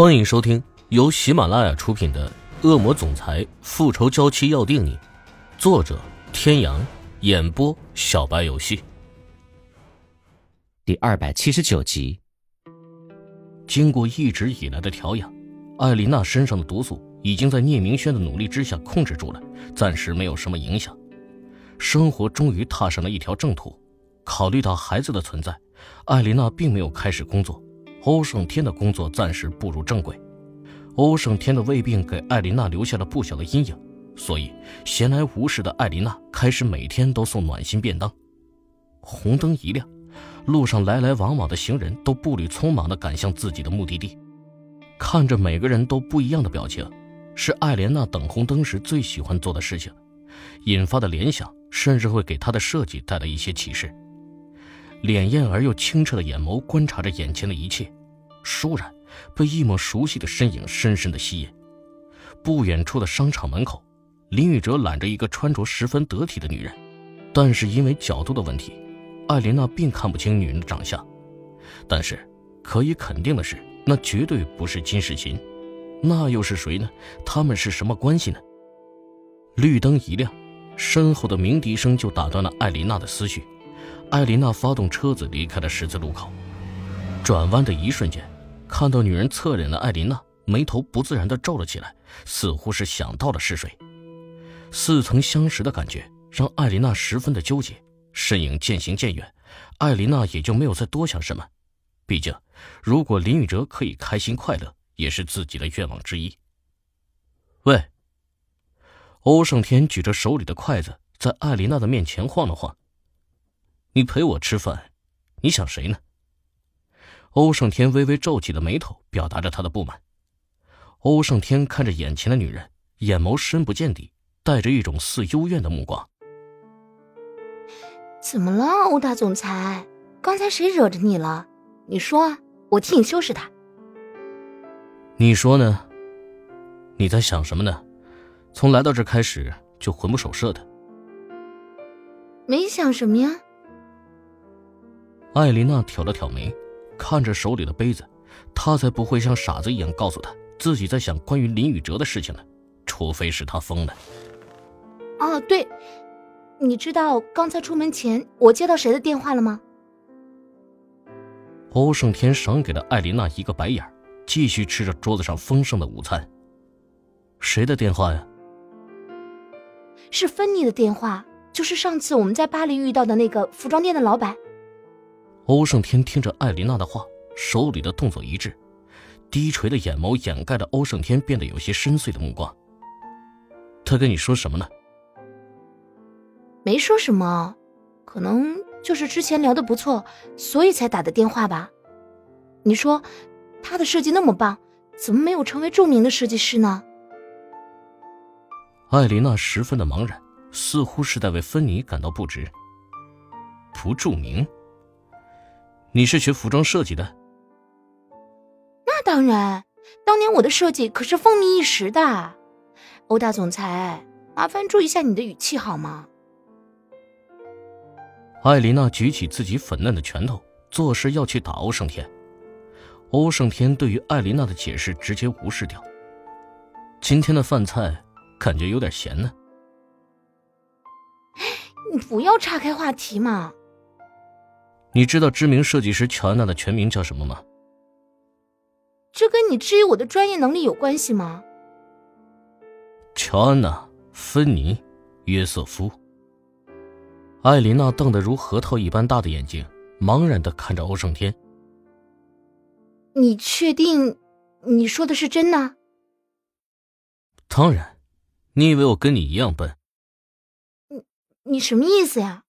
欢迎收听由喜马拉雅出品的《恶魔总裁复仇娇妻要定你》，作者：天阳，演播：小白游戏。第二百七十九集。经过一直以来的调养，艾琳娜身上的毒素已经在聂明轩的努力之下控制住了，暂时没有什么影响。生活终于踏上了一条正途。考虑到孩子的存在，艾琳娜并没有开始工作。欧胜天的工作暂时步入正轨，欧胜天的胃病给艾琳娜留下了不小的阴影，所以闲来无事的艾琳娜开始每天都送暖心便当。红灯一亮，路上来来往往的行人都步履匆忙地赶向自己的目的地，看着每个人都不一样的表情，是艾莲娜等红灯时最喜欢做的事情，引发的联想甚至会给她的设计带来一些启示。潋艳而又清澈的眼眸观察着眼前的一切，倏然被一抹熟悉的身影深深的吸引。不远处的商场门口，林宇哲揽着一个穿着十分得体的女人，但是因为角度的问题，艾琳娜并看不清女人的长相。但是可以肯定的是，那绝对不是金世琴，那又是谁呢？他们是什么关系呢？绿灯一亮，身后的鸣笛声就打断了艾琳娜的思绪。艾琳娜发动车子离开了十字路口，转弯的一瞬间，看到女人侧脸的艾琳娜眉头不自然地皱了起来，似乎是想到了是谁。似曾相识的感觉让艾琳娜十分的纠结。身影渐行渐远，艾琳娜也就没有再多想什么。毕竟，如果林宇哲可以开心快乐，也是自己的愿望之一。喂，欧胜天举着手里的筷子在艾琳娜的面前晃了晃。你陪我吃饭，你想谁呢？欧胜天微微皱起了眉头，表达着他的不满。欧胜天看着眼前的女人，眼眸深不见底，带着一种似幽怨的目光。怎么了，欧大总裁？刚才谁惹着你了？你说，我替你收拾他。你说呢？你在想什么呢？从来到这开始就魂不守舍的。没想什么呀。艾琳娜挑了挑眉，看着手里的杯子，她才不会像傻子一样告诉他自己在想关于林宇哲的事情呢，除非是他疯了。哦，对，你知道刚才出门前我接到谁的电话了吗？欧胜天赏给了艾琳娜一个白眼，继续吃着桌子上丰盛的午餐。谁的电话呀？是芬妮的电话，就是上次我们在巴黎遇到的那个服装店的老板。欧胜天听着艾琳娜的话，手里的动作一致，低垂的眼眸掩盖了欧胜天变得有些深邃的目光。他跟你说什么呢？没说什么，可能就是之前聊的不错，所以才打的电话吧。你说，他的设计那么棒，怎么没有成为著名的设计师呢？艾琳娜十分的茫然，似乎是在为芬妮感到不值。不著名。你是学服装设计的？那当然，当年我的设计可是风靡一时的。欧大总裁，麻烦注意一下你的语气好吗？艾琳娜举起自己粉嫩的拳头，作势要去打欧胜天。欧胜天对于艾琳娜的解释直接无视掉。今天的饭菜感觉有点咸呢。你不要岔开话题嘛。你知道知名设计师乔安娜的全名叫什么吗？这跟你质疑我的专业能力有关系吗？乔安娜·芬妮·约瑟夫。艾琳娜瞪得如核桃一般大的眼睛，茫然的看着欧胜天。你确定你说的是真的？当然，你以为我跟你一样笨？你你什么意思呀？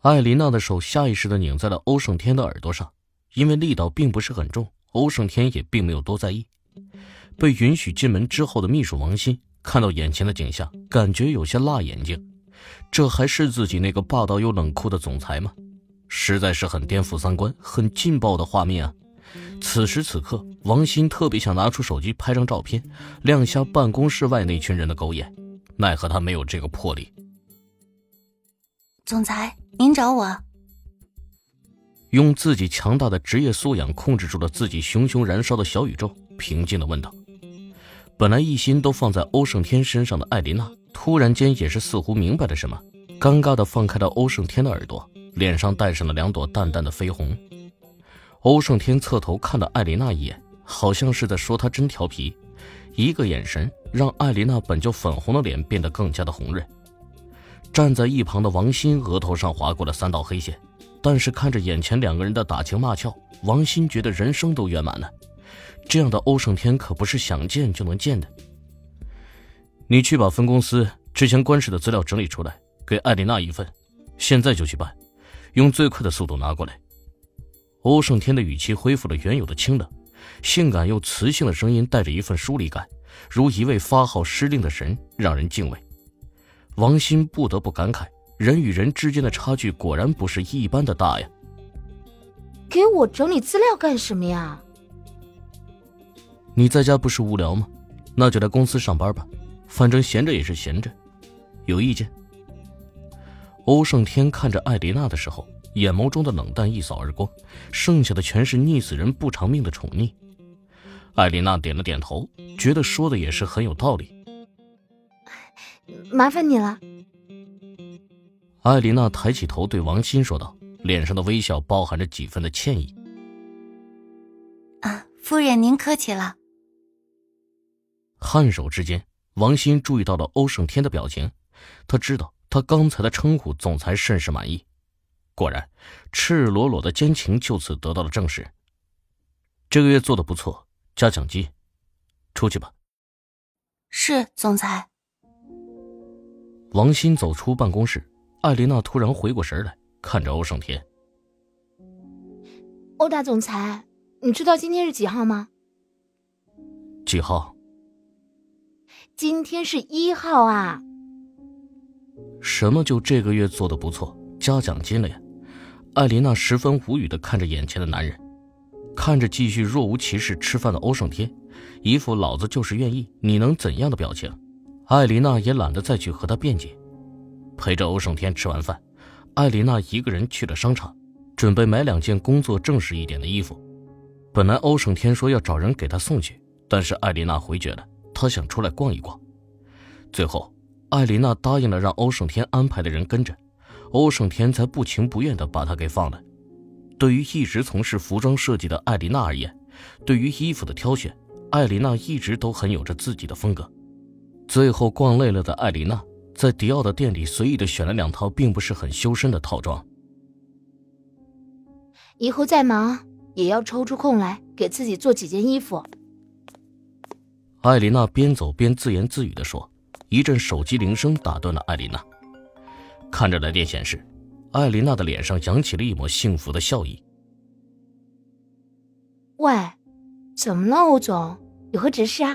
艾琳娜的手下意识的拧在了欧胜天的耳朵上，因为力道并不是很重，欧胜天也并没有多在意。被允许进门之后的秘书王鑫看到眼前的景象，感觉有些辣眼睛。这还是自己那个霸道又冷酷的总裁吗？实在是很颠覆三观、很劲爆的画面啊！此时此刻，王鑫特别想拿出手机拍张照片，亮瞎办公室外那群人的狗眼，奈何他没有这个魄力。总裁，您找我。用自己强大的职业素养控制住了自己熊熊燃烧的小宇宙，平静的问道：“本来一心都放在欧胜天身上的艾琳娜，突然间也是似乎明白了什么，尴尬的放开了欧胜天的耳朵，脸上带上了两朵淡淡的绯红。欧胜天侧头看了艾琳娜一眼，好像是在说她真调皮，一个眼神让艾琳娜本就粉红的脸变得更加的红润。站在一旁的王鑫额头上划过了三道黑线。”但是看着眼前两个人的打情骂俏，王鑫觉得人生都圆满了。这样的欧胜天可不是想见就能见的。你去把分公司之前官司的资料整理出来，给艾丽娜一份，现在就去办，用最快的速度拿过来。欧胜天的语气恢复了原有的清冷，性感又磁性的声音带着一份疏离感，如一位发号施令的神，让人敬畏。王鑫不得不感慨。人与人之间的差距果然不是一般的大呀！给我整理资料干什么呀？你在家不是无聊吗？那就来公司上班吧，反正闲着也是闲着。有意见？欧胜天看着艾丽娜的时候，眼眸中的冷淡一扫而光，剩下的全是溺死人不偿命的宠溺。艾丽娜点了点头，觉得说的也是很有道理。麻烦你了。艾琳娜抬起头对王鑫说道，脸上的微笑包含着几分的歉意。啊，夫人您客气了。颔首之间，王鑫注意到了欧胜天的表情，他知道他刚才的称呼总裁甚是满意。果然，赤裸裸的奸情就此得到了证实。这个月做的不错，加奖金，出去吧。是总裁。王鑫走出办公室。艾琳娜突然回过神来，看着欧胜天。欧大总裁，你知道今天是几号吗？几号？今天是一号啊！什么就这个月做的不错，加奖金了呀？艾琳娜十分无语的看着眼前的男人，看着继续若无其事吃饭的欧胜天，一副老子就是愿意，你能怎样的表情？艾琳娜也懒得再去和他辩解。陪着欧胜天吃完饭，艾琳娜一个人去了商场，准备买两件工作正式一点的衣服。本来欧胜天说要找人给她送去，但是艾琳娜回绝了，她想出来逛一逛。最后，艾琳娜答应了让欧胜天安排的人跟着，欧胜天才不情不愿地把她给放了。对于一直从事服装设计的艾琳娜而言，对于衣服的挑选，艾琳娜一直都很有着自己的风格。最后逛累了的艾琳娜。在迪奥的店里随意的选了两套并不是很修身的套装。以后再忙也要抽出空来给自己做几件衣服。艾琳娜边走边自言自语的说。一阵手机铃声打断了艾琳娜。看着来电显示，艾琳娜的脸上扬起了一抹幸福的笑意。喂，怎么了，欧总？有何指示啊？